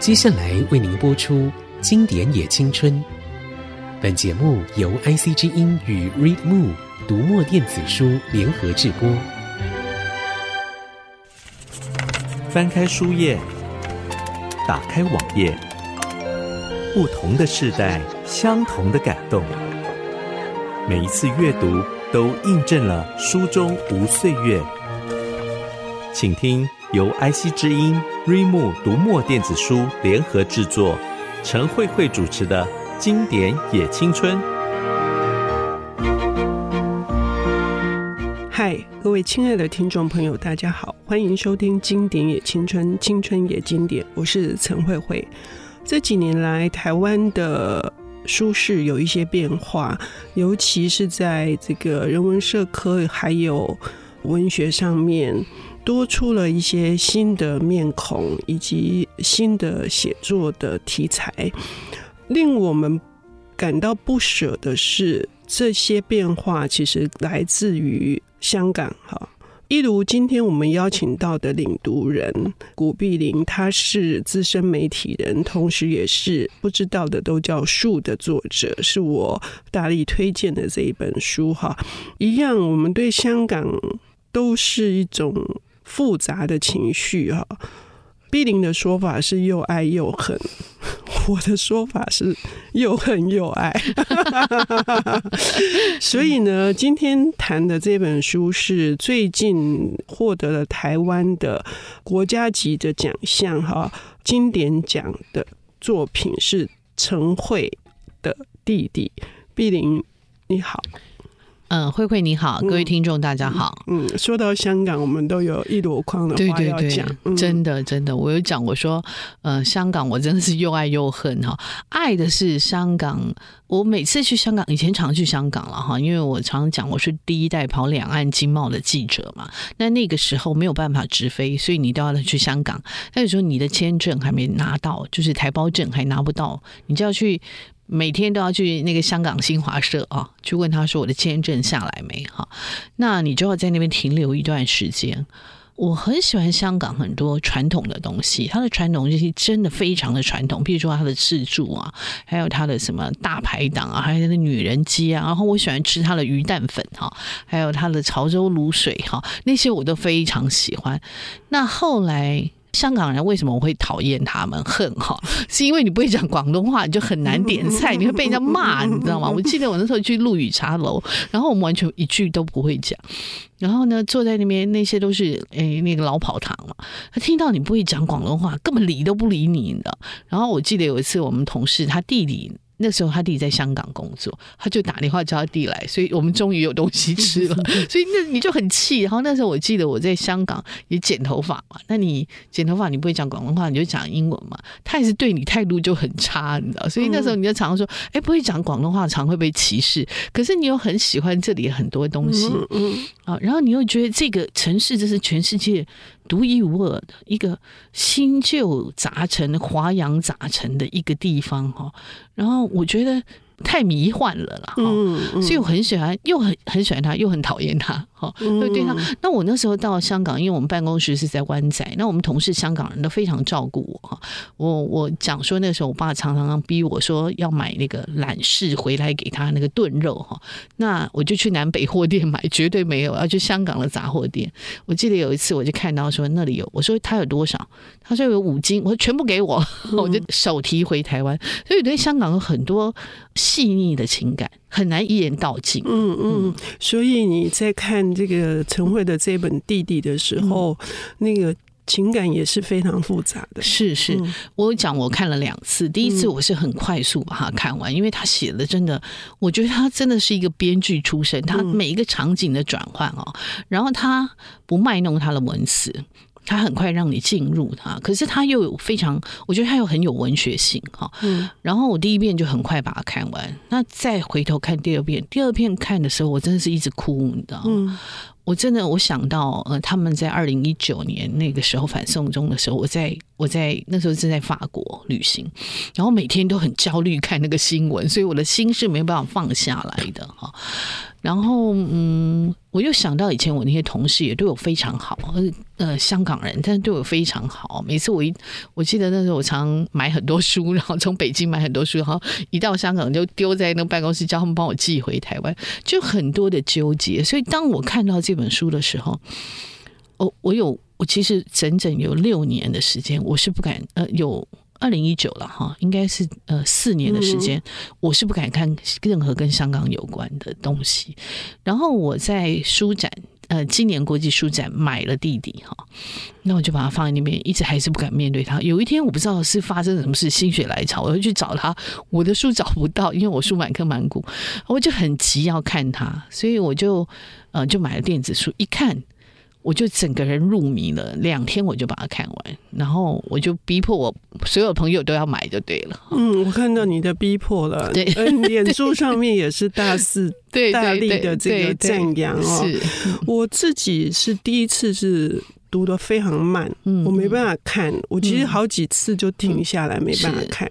接下来为您播出《经典也青春》。本节目由 IC 之音与 ReadMo 读墨电子书联合制播。翻开书页，打开网页，不同的世代，相同的感动。每一次阅读，都印证了书中无岁月。请听由 IC 之音。瑞木读墨电子书联合制作，陈慧慧主持的《经典也青春》。嗨，各位亲爱的听众朋友，大家好，欢迎收听《经典也青春，青春也经典》，我是陈慧慧。这几年来，台湾的书市有一些变化，尤其是在这个人文社科还有文学上面。多出了一些新的面孔，以及新的写作的题材。令我们感到不舍的是，这些变化其实来自于香港。哈，一如今天我们邀请到的领读人古碧玲，他是资深媒体人，同时也是不知道的都叫树的作者，是我大力推荐的这一本书。哈，一样，我们对香港都是一种。复杂的情绪哈，碧玲的说法是又爱又恨，我的说法是又恨又爱。所以呢，今天谈的这本书是最近获得了台湾的国家级的奖项哈，经典奖的作品是陈慧的弟弟。碧玲，你好。嗯，慧慧你好，各位听众大家好。嗯，嗯，说到香港，我们都有一箩筐的话要讲。对对对，嗯、真的真的，我有讲，我说，呃，香港我真的是又爱又恨哈。爱的是香港，我每次去香港，以前常去香港了哈，因为我常常讲我是第一代跑两岸经贸的记者嘛。那那个时候没有办法直飞，所以你都要去香港。那个时候你的签证还没拿到，就是台胞证还拿不到，你就要去。每天都要去那个香港新华社啊，去问他说我的签证下来没哈？那你就要在那边停留一段时间。我很喜欢香港很多传统的东西，它的传统东西真的非常的传统，比如说它的自助啊，还有它的什么大排档啊，还有它的女人街啊，然后我喜欢吃它的鱼蛋粉哈，还有它的潮州卤水哈，那些我都非常喜欢。那后来。香港人为什么我会讨厌他们恨哈？是因为你不会讲广东话，你就很难点菜，你会被人家骂，你知道吗？我记得我那时候去陆羽茶楼，然后我们完全一句都不会讲，然后呢，坐在那边那些都是诶、哎、那个老跑堂嘛，他听到你不会讲广东话，根本理都不理你，你知道？然后我记得有一次我们同事他弟弟。那时候他弟在香港工作，他就打电话叫他弟来，所以我们终于有东西吃了。所以那你就很气。然后那时候我记得我在香港也剪头发嘛，那你剪头发你不会讲广东话，你就讲英文嘛。他也是对你态度就很差，你知道。所以那时候你就常常说，哎，不会讲广东话，常会被歧视。可是你又很喜欢这里很多东西，啊，然后你又觉得这个城市这是全世界。独一无二的一个新旧杂陈、华洋杂陈的一个地方哈，然后我觉得。太迷幻了啦，嗯，嗯，所以我很喜欢，又很很喜欢他，又很讨厌他，哈，对对他。那我那时候到香港，因为我们办公室是在湾仔，那我们同事香港人都非常照顾我，哈。我我讲说那时候我爸常常逼我说要买那个懒式回来给他那个炖肉，哈。那我就去南北货店买，绝对没有要去香港的杂货店。我记得有一次我就看到说那里有，我说他有多少？他说有五斤，我说全部给我，我就手提回台湾。所以对香港有很多。细腻的情感很难一言道尽。嗯嗯，所以你在看这个陈慧的这本《弟弟》的时候，嗯、那个情感也是非常复杂的。是是，嗯、我讲我看了两次，第一次我是很快速把它看完，嗯、因为他写的真的，我觉得他真的是一个编剧出身，他每一个场景的转换哦，然后他不卖弄他的文词。他很快让你进入他，可是他又有非常，我觉得他又很有文学性哈。嗯。然后我第一遍就很快把它看完，那再回头看第二遍，第二遍看的时候，我真的是一直哭，你知道吗？嗯。我真的我想到，呃，他们在二零一九年那个时候反送中的时候，我在我在那时候正在法国旅行，然后每天都很焦虑看那个新闻，所以我的心是没有办法放下来的哈。然后，嗯，我又想到以前我那些同事也对我非常好，呃香港人，但是对我非常好。每次我一我记得那时候我常买很多书，然后从北京买很多书，然后一到香港就丢在那个办公室，叫他们帮我寄回台湾，就很多的纠结。所以当我看到这本书的时候，我我有我其实整整有六年的时间，我是不敢呃有。二零一九了哈，应该是呃四年的时间，嗯、我是不敢看任何跟香港有关的东西。然后我在书展，呃，今年国际书展买了弟弟哈，那我就把它放在那边，一直还是不敢面对他。有一天我不知道是发生什么事，心血来潮，我就去找他，我的书找不到，因为我书满坑满谷，我就很急要看他，所以我就呃就买了电子书，一看。我就整个人入迷了，两天我就把它看完，然后我就逼迫我所有朋友都要买就对了。嗯，我看到你的逼迫了，对，脸书上面也是大肆 大力的这个赞扬哦。是，我自己是第一次是读的非常慢，嗯，我没办法看，我其实好几次就停下来没办法看，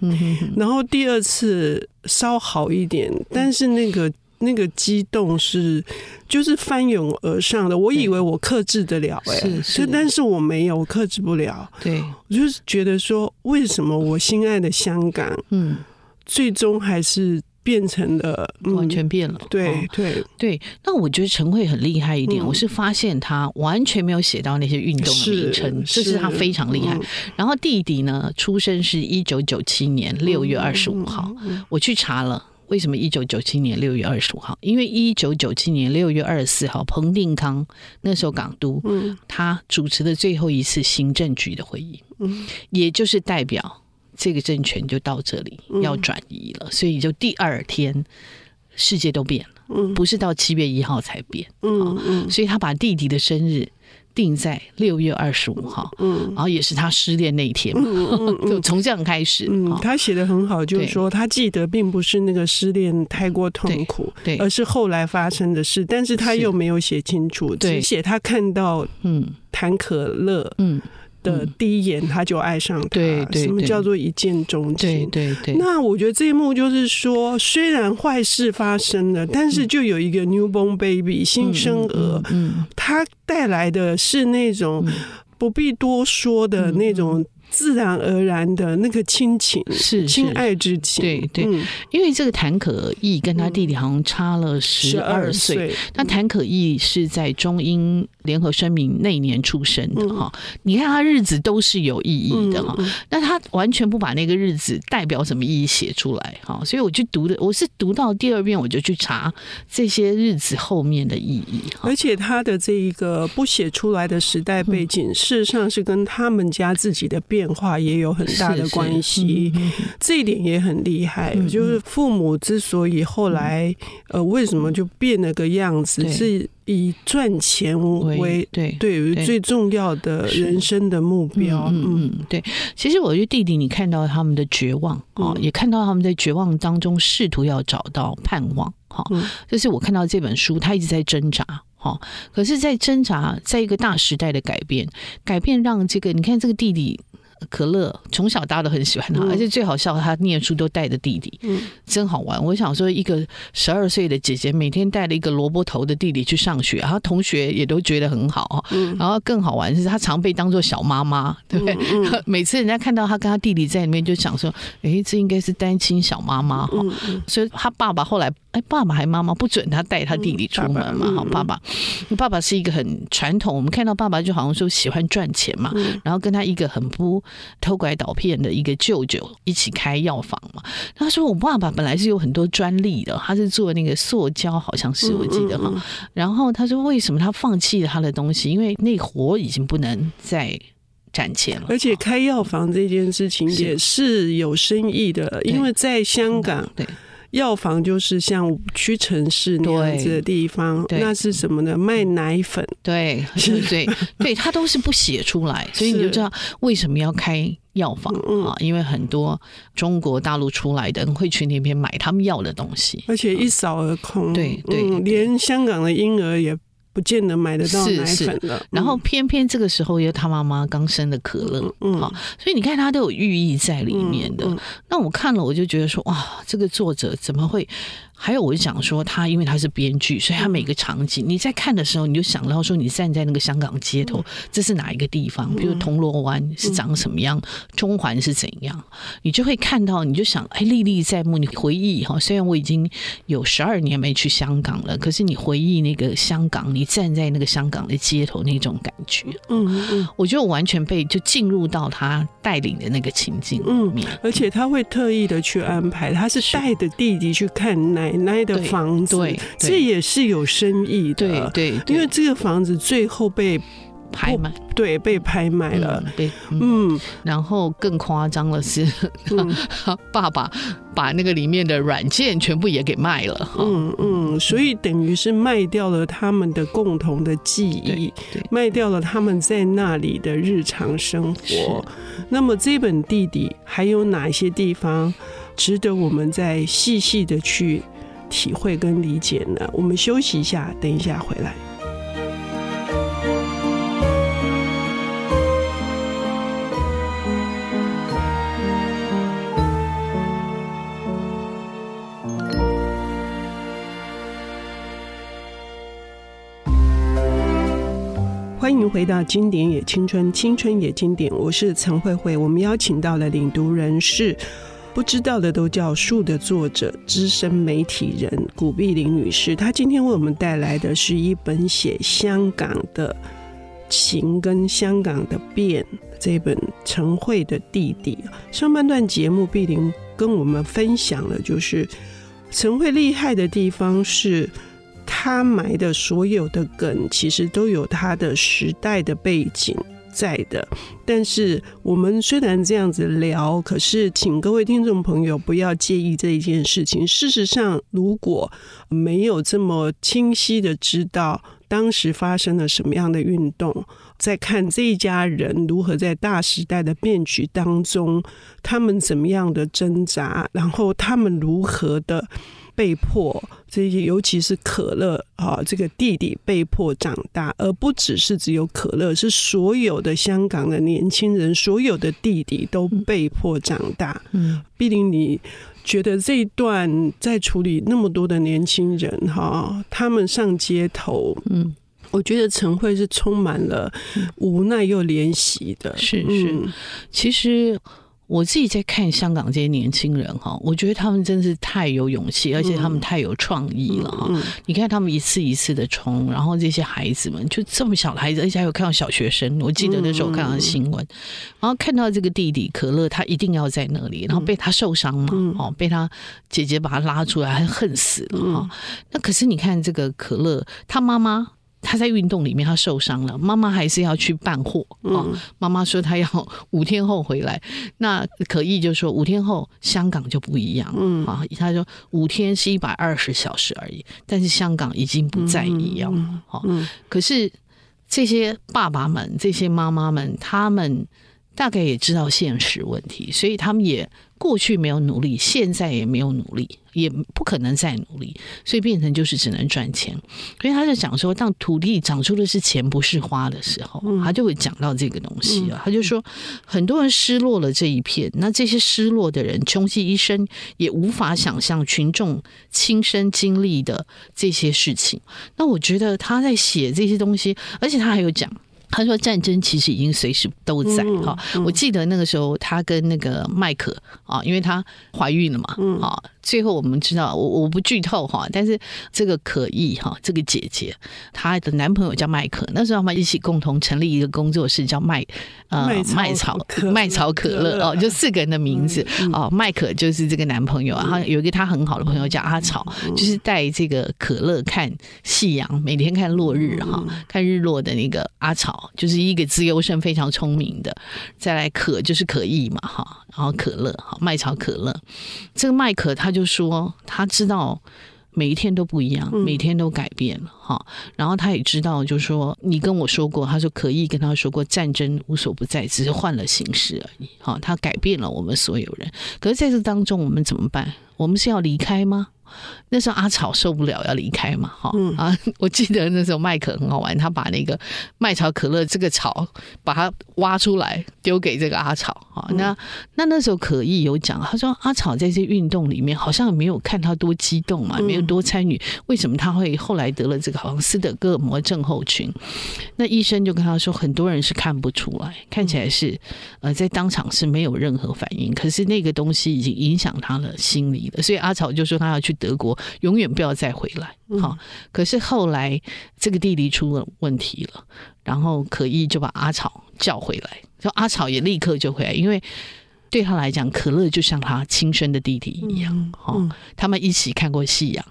然后第二次稍好一点，但是那个。那个激动是就是翻涌而上的，我以为我克制得了，哎，是是，但是我没有，我克制不了。对，我就是觉得说，为什么我心爱的香港，嗯，最终还是变成了、嗯、完全变了。对对。对，那我觉得陈慧很厉害一点，嗯、我是发现他完全没有写到那些运动的名称，这是他非常厉害。嗯、然后弟弟呢，出生是一九九七年六月二十五号，我去查了。为什么一九九七年六月二十五号？因为一九九七年六月二十四号，彭定康那时候港督，嗯，他主持的最后一次行政局的会议，嗯，也就是代表这个政权就到这里要转移了，所以就第二天世界都变了，嗯，不是到七月一号才变，嗯嗯，所以他把弟弟的生日。定在六月二十五号，嗯，然后也是他失恋那一天嘛，嗯嗯、就从这样开始。嗯，他写的很好，就是说他记得并不是那个失恋太过痛苦，对，而是后来发生的事，但是他又没有写清楚，只写他看到嗯。谭可乐嗯。的第一眼他就爱上他，对对，什么叫做一见钟情？对对对。那我觉得这一幕就是说，虽然坏事发生了，但是就有一个 newborn baby 新生儿，嗯，他带来的是那种不必多说的那种。自然而然的那个亲情是亲爱之情，对对，因为这个谭可义跟他弟弟好像差了十二岁，那谭可义是在中英联合声明那年出生的哈，你看他日子都是有意义的哈，那他完全不把那个日子代表什么意义写出来哈，所以我去读的，我是读到第二遍我就去查这些日子后面的意义，而且他的这一个不写出来的时代背景，事实上是跟他们家自己的变化也有很大的关系，嗯、这一点也很厉害。嗯、就是父母之所以后来、嗯、呃为什么就变了个样子，是以赚钱为对对于最重要的人生的目标。嗯嗯，对。其实我觉得弟弟，你看到他们的绝望啊，嗯、也看到他们在绝望当中试图要找到盼望。哈，就是我看到这本书，他一直在挣扎。哈，可是，在挣扎，在一个大时代的改变，改变让这个你看这个弟弟。可乐从小大家都很喜欢他，而且最好笑，他念书都带着弟弟，嗯，真好玩。我想说，一个十二岁的姐姐每天带了一个萝卜头的弟弟去上学，然后同学也都觉得很好。嗯，然后更好玩的是，他常被当做小妈妈，对不对？嗯，每次人家看到他跟他弟弟在里面，就想说，哎，这应该是单亲小妈妈哈。嗯，所以他爸爸后来。哎，爸爸还妈妈不准他带他弟弟出门嘛？好，爸爸，爸爸是一个很传统。我们看到爸爸就好像说喜欢赚钱嘛，然后跟他一个很不偷拐倒骗的一个舅舅一起开药房嘛。他说我爸爸本来是有很多专利的，他是做那个塑胶，好像是我记得哈。然后他说为什么他放弃了他的东西？因为那活已经不能再赚钱了。而且开药房这件事情也是有生意的，因为在香港对。药房就是像五区城市那样子的地方，那是什么呢？卖奶粉，对，对，对，对，他都是不写出来，所以你就知道为什么要开药房啊？因为很多中国大陆出来的人会去那边买他们要的东西，而且一扫而空。对对，连香港的婴儿也。不见得买得到奶粉了，然后偏偏这个时候又他妈妈刚生的可乐，嗯，好，所以你看他都有寓意在里面的。嗯嗯、那我看了我就觉得说，哇，这个作者怎么会还有，我就想说，他因为他是编剧，所以他每个场景你在看的时候，你就想到说，你站在那个香港街头，这是哪一个地方？比如铜锣湾是长什么样，中环是怎样，你就会看到，你就想，哎，历历在目。你回忆哈，虽然我已经有十二年没去香港了，可是你回忆那个香港，你站在那个香港的街头那种感觉，嗯嗯，我觉得我完全被就进入到他带领的那个情境里面，而且他会特意的去安排，他是带着弟弟去看奶奶的房子，对，这也是有深意的，对，因为这个房子最后被拍卖，对，被拍卖了，对，嗯，然后更夸张的是，爸爸把那个里面的软件全部也给卖了，嗯嗯，所以等于是卖掉了他们的共同的记忆，卖掉了他们在那里的日常生活。那么这本弟弟还有哪些地方？值得我们再细细的去体会跟理解呢？我们休息一下，等一下回来。欢迎回到《经典也青春，青春也经典》，我是陈慧慧。我们邀请到了领读人士。不知道的都叫树的作者，资深媒体人古碧玲女士，她今天为我们带来的是一本写香港的情跟香港的变这本陈慧的弟弟。上半段节目，碧玲跟我们分享了，就是陈慧厉害的地方是，他埋的所有的梗，其实都有他的时代的背景。在的，但是我们虽然这样子聊，可是请各位听众朋友不要介意这一件事情。事实上，如果没有这么清晰的知道当时发生了什么样的运动，再看这一家人如何在大时代的变局当中，他们怎么样的挣扎，然后他们如何的。被迫这些，尤其是可乐啊，这个弟弟被迫长大，而不只是只有可乐，是所有的香港的年轻人，所有的弟弟都被迫长大。嗯，碧玲，你觉得这一段在处理那么多的年轻人哈，他们上街头，嗯，我觉得陈慧是充满了无奈又怜惜的。是是，其实。我自己在看香港这些年轻人哈，我觉得他们真是太有勇气，而且他们太有创意了哈。你看他们一次一次的冲，然后这些孩子们就这么小的孩子，而且还有看到小学生。我记得那时候看到新闻，然后看到这个弟弟可乐，他一定要在那里，然后被他受伤嘛，哦，被他姐姐把他拉出来，还恨死了哈。那可是你看这个可乐，他妈妈。他在运动里面，他受伤了，妈妈还是要去办货啊。妈妈说他要五天后回来，那可意就说五天后香港就不一样了啊。他说五天是一百二十小时而已，但是香港已经不再一样了。好，可是这些爸爸们、这些妈妈们，他们大概也知道现实问题，所以他们也。过去没有努力，现在也没有努力，也不可能再努力，所以变成就是只能赚钱。所以他就讲说，当土地长出的是钱不是花的时候，他就会讲到这个东西了。他就说，很多人失落了这一片，那这些失落的人，穷其一生也无法想象群众亲身经历的这些事情。那我觉得他在写这些东西，而且他还有讲。他说：“战争其实已经随时都在哈。我记得那个时候，他跟那个麦克啊，因为他怀孕了嘛，啊，最后我们知道，我我不剧透哈，但是这个可意哈，这个姐姐，她的男朋友叫麦可，那时候他们一起共同成立一个工作室，叫麦呃麦草麦草可乐 哦，就四个人的名字哦，麦可就是这个男朋友啊，他有一个他很好的朋友叫阿草，就是带这个可乐看夕阳，每天看落日哈，看日落的那个阿草。”就是一个自由生，非常聪明的。再来可就是可意嘛，哈，然后可乐，哈，麦草可乐。这个麦可他就说，他知道每一天都不一样，每天都改变了，哈。然后他也知道，就是说你跟我说过，他说可以跟他说过，战争无所不在，只是换了形式而已，哈。他改变了我们所有人。可是在这当中，我们怎么办？我们是要离开吗？那时候阿草受不了要离开嘛，哈、嗯、啊，我记得那时候麦可很好玩，他把那个麦草可乐这个草把它挖出来丢给这个阿草，哈、那那时候可意有讲，他说阿草在这运动里面好像没有看他多激动嘛，没有多参与，为什么他会后来得了这个好像斯德哥尔摩症候群？那医生就跟他说，很多人是看不出来，看起来是呃在当场是没有任何反应，可是那个东西已经影响他的心理了，所以阿草就说他要去德国，永远不要再回来。好，可是后来这个弟弟出了问题了，然后可意就把阿草叫回来，说阿草也立刻就回来，因为对他来讲，可乐就像他亲生的弟弟一样。哈，他们一起看过夕阳，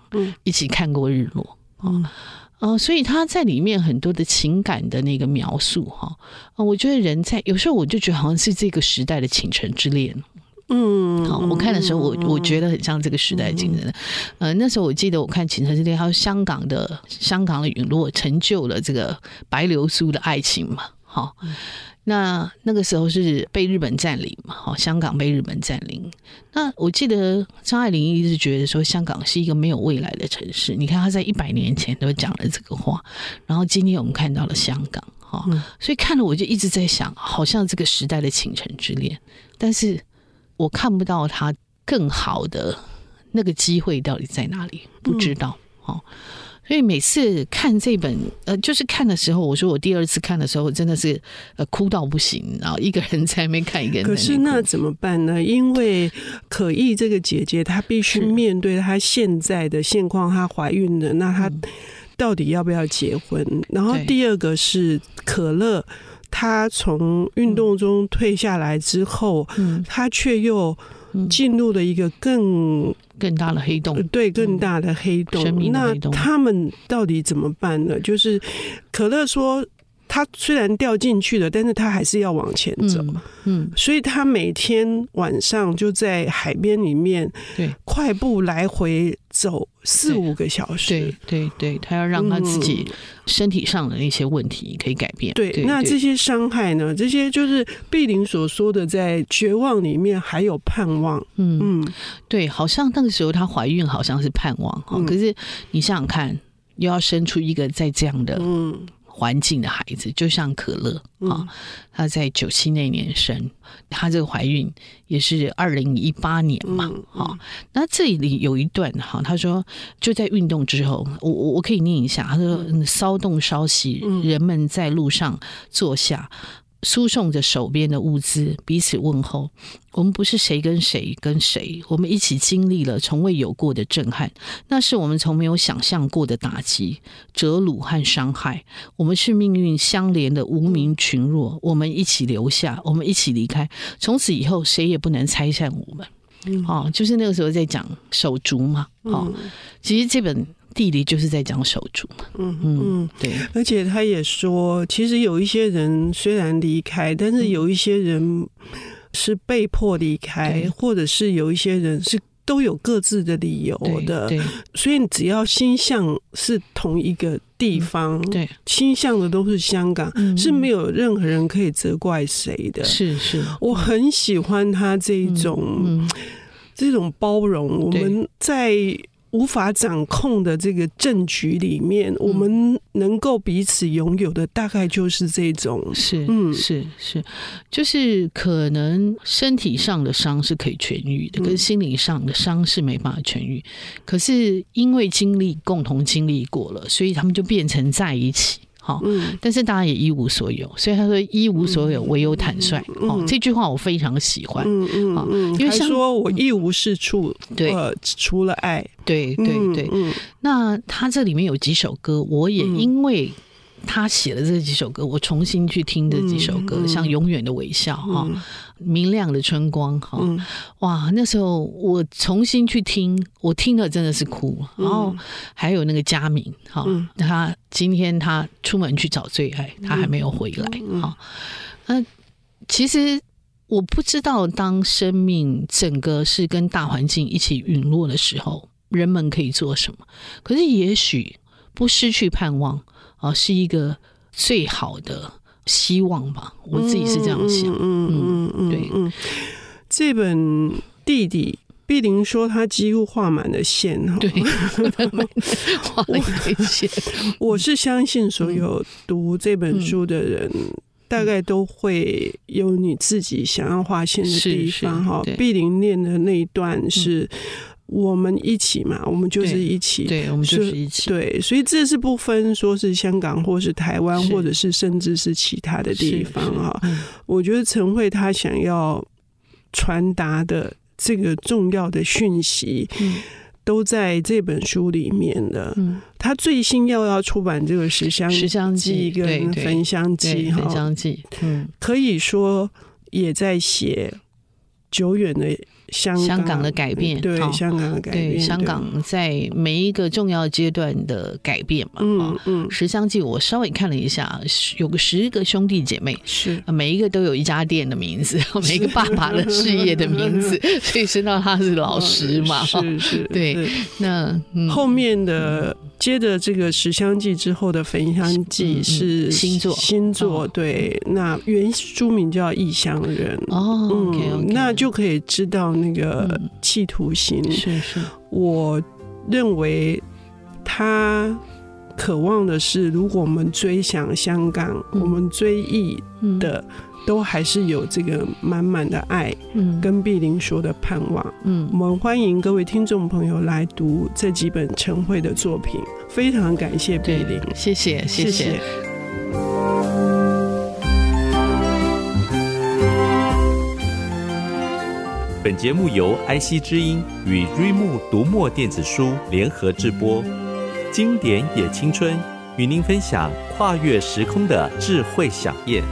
一起看过日落。嗯。哦、呃，所以他在里面很多的情感的那个描述，哈，啊，我觉得人在有时候我就觉得好像是这个时代的倾城之恋，嗯，好，我看的时候我我觉得很像这个时代的倾城，呃，那时候我记得我看倾城之恋，还有香港的香港的陨落成就了这个白流苏的爱情嘛，好。那那个时候是被日本占领嘛？好，香港被日本占领。那我记得张爱玲一直觉得说香港是一个没有未来的城市。你看她在一百年前都讲了这个话，然后今天我们看到了香港，哈，所以看了我就一直在想，好像这个时代的倾城之恋，但是我看不到他更好的那个机会到底在哪里，不知道，哦。所以每次看这本，呃，就是看的时候，我说我第二次看的时候，真的是呃哭到不行，然后一个人在那边看，一个。可是那怎么办呢？因为可意这个姐姐，她必须面对她现在的现况，她怀孕了，那她到底要不要结婚？然后第二个是可乐，她从运动中退下来之后，他却又进入了一个更。更大的黑洞，对，更大的黑洞。嗯、那他们到底怎么办呢？就是可乐说，他虽然掉进去了，但是他还是要往前走。嗯，嗯，所以他每天晚上就在海边里面，对，快步来回走四五个小时。对对对，他要让他自己身体上的那些问题可以改变。对，对，那这些伤害呢？这些就是碧玲所说的，在绝望里面还有盼望。嗯嗯，对，好像那个时候她怀孕，好像是盼望哈。嗯、可是你想想看，又要生出一个在这样的嗯。环境的孩子，就像可乐啊，她在九七那年生，她这个怀孕也是二零一八年嘛，哈。那这里有一段哈，他说就在运动之后，我我我可以念一下，他说骚动稍息，人们在路上坐下。输送着手边的物资，彼此问候。我们不是谁跟谁跟谁，我们一起经历了从未有过的震撼，那是我们从没有想象过的打击、折辱和伤害。我们是命运相连的无名群弱，我们一起留下，我们一起离开。从此以后，谁也不能拆散我们。嗯，哦，就是那个时候在讲手足嘛。哦，其实这本。弟弟就是在讲手足，嗯嗯，对，而且他也说，其实有一些人虽然离开，但是有一些人是被迫离开，或者是有一些人是都有各自的理由的，对，所以只要心向是同一个地方，对，心向的都是香港，是没有任何人可以责怪谁的，是是，我很喜欢他这种这种包容，我们在。无法掌控的这个政局里面，我们能够彼此拥有的，大概就是这种，是，嗯，是是，就是可能身体上的伤是可以痊愈的，跟心理上的伤是没办法痊愈。可是因为经历共同经历过了，所以他们就变成在一起。嗯，但是大家也一无所有，所以他说一无所有，唯有坦率。哦，这句话我非常喜欢。嗯嗯嗯，因为他说我一无是处，对，除了爱。对对对。那他这里面有几首歌，我也因为他写了这几首歌，我重新去听这几首歌，像《永远的微笑》哈。明亮的春光，哈、嗯，哇！那时候我重新去听，我听了真的是哭。嗯、然后还有那个佳明，哈、嗯，他今天他出门去找最爱，他还没有回来，哈、嗯。那其实我不知道，当生命整个是跟大环境一起陨落的时候，人们可以做什么？可是也许不失去盼望啊，是一个最好的。希望吧，我自己是这样想。嗯嗯嗯，对。这本弟弟碧玲说他几乎画满了线哈，对，画了一堆线。我是相信所有读这本书的人，嗯、大概都会有你自己想要画线的地方哈。碧玲念的那一段是。嗯我们一起嘛，我们就是一起，对，我们就是一起，对，所以这是不分说是香港或是台湾，或者是甚至是其他的地方哈。我觉得陈慧他想要传达的这个重要的讯息，都在这本书里面了。嗯，他最新又要出版这个《十香十香记》跟《焚香记》哈，《焚香记》嗯，可以说也在写久远的。香港，香港的改变，对香港的改变，对香港在每一个重要阶段的改变嘛。嗯嗯，《十香记》我稍微看了一下，有个十个兄弟姐妹，是每一个都有一家店的名字，每一个爸爸的事业的名字，所以知道他是老师嘛。是是，对。那后面的接着这个《十香记》之后的《焚香记》是星座，星座。对，那原书名叫《异乡人》哦，嗯，那就可以知道。那个企图心，是是，我认为他渴望的是，如果我们追想香港，我们追忆的都还是有这个满满的爱，嗯，跟碧玲说的盼望，嗯，我们欢迎各位听众朋友来读这几本陈慧的作品，非常感谢碧玲，谢谢。谢谢。本节目由 IC 之音与瑞木读墨电子书联合制播，经典也青春与您分享跨越时空的智慧饗宴。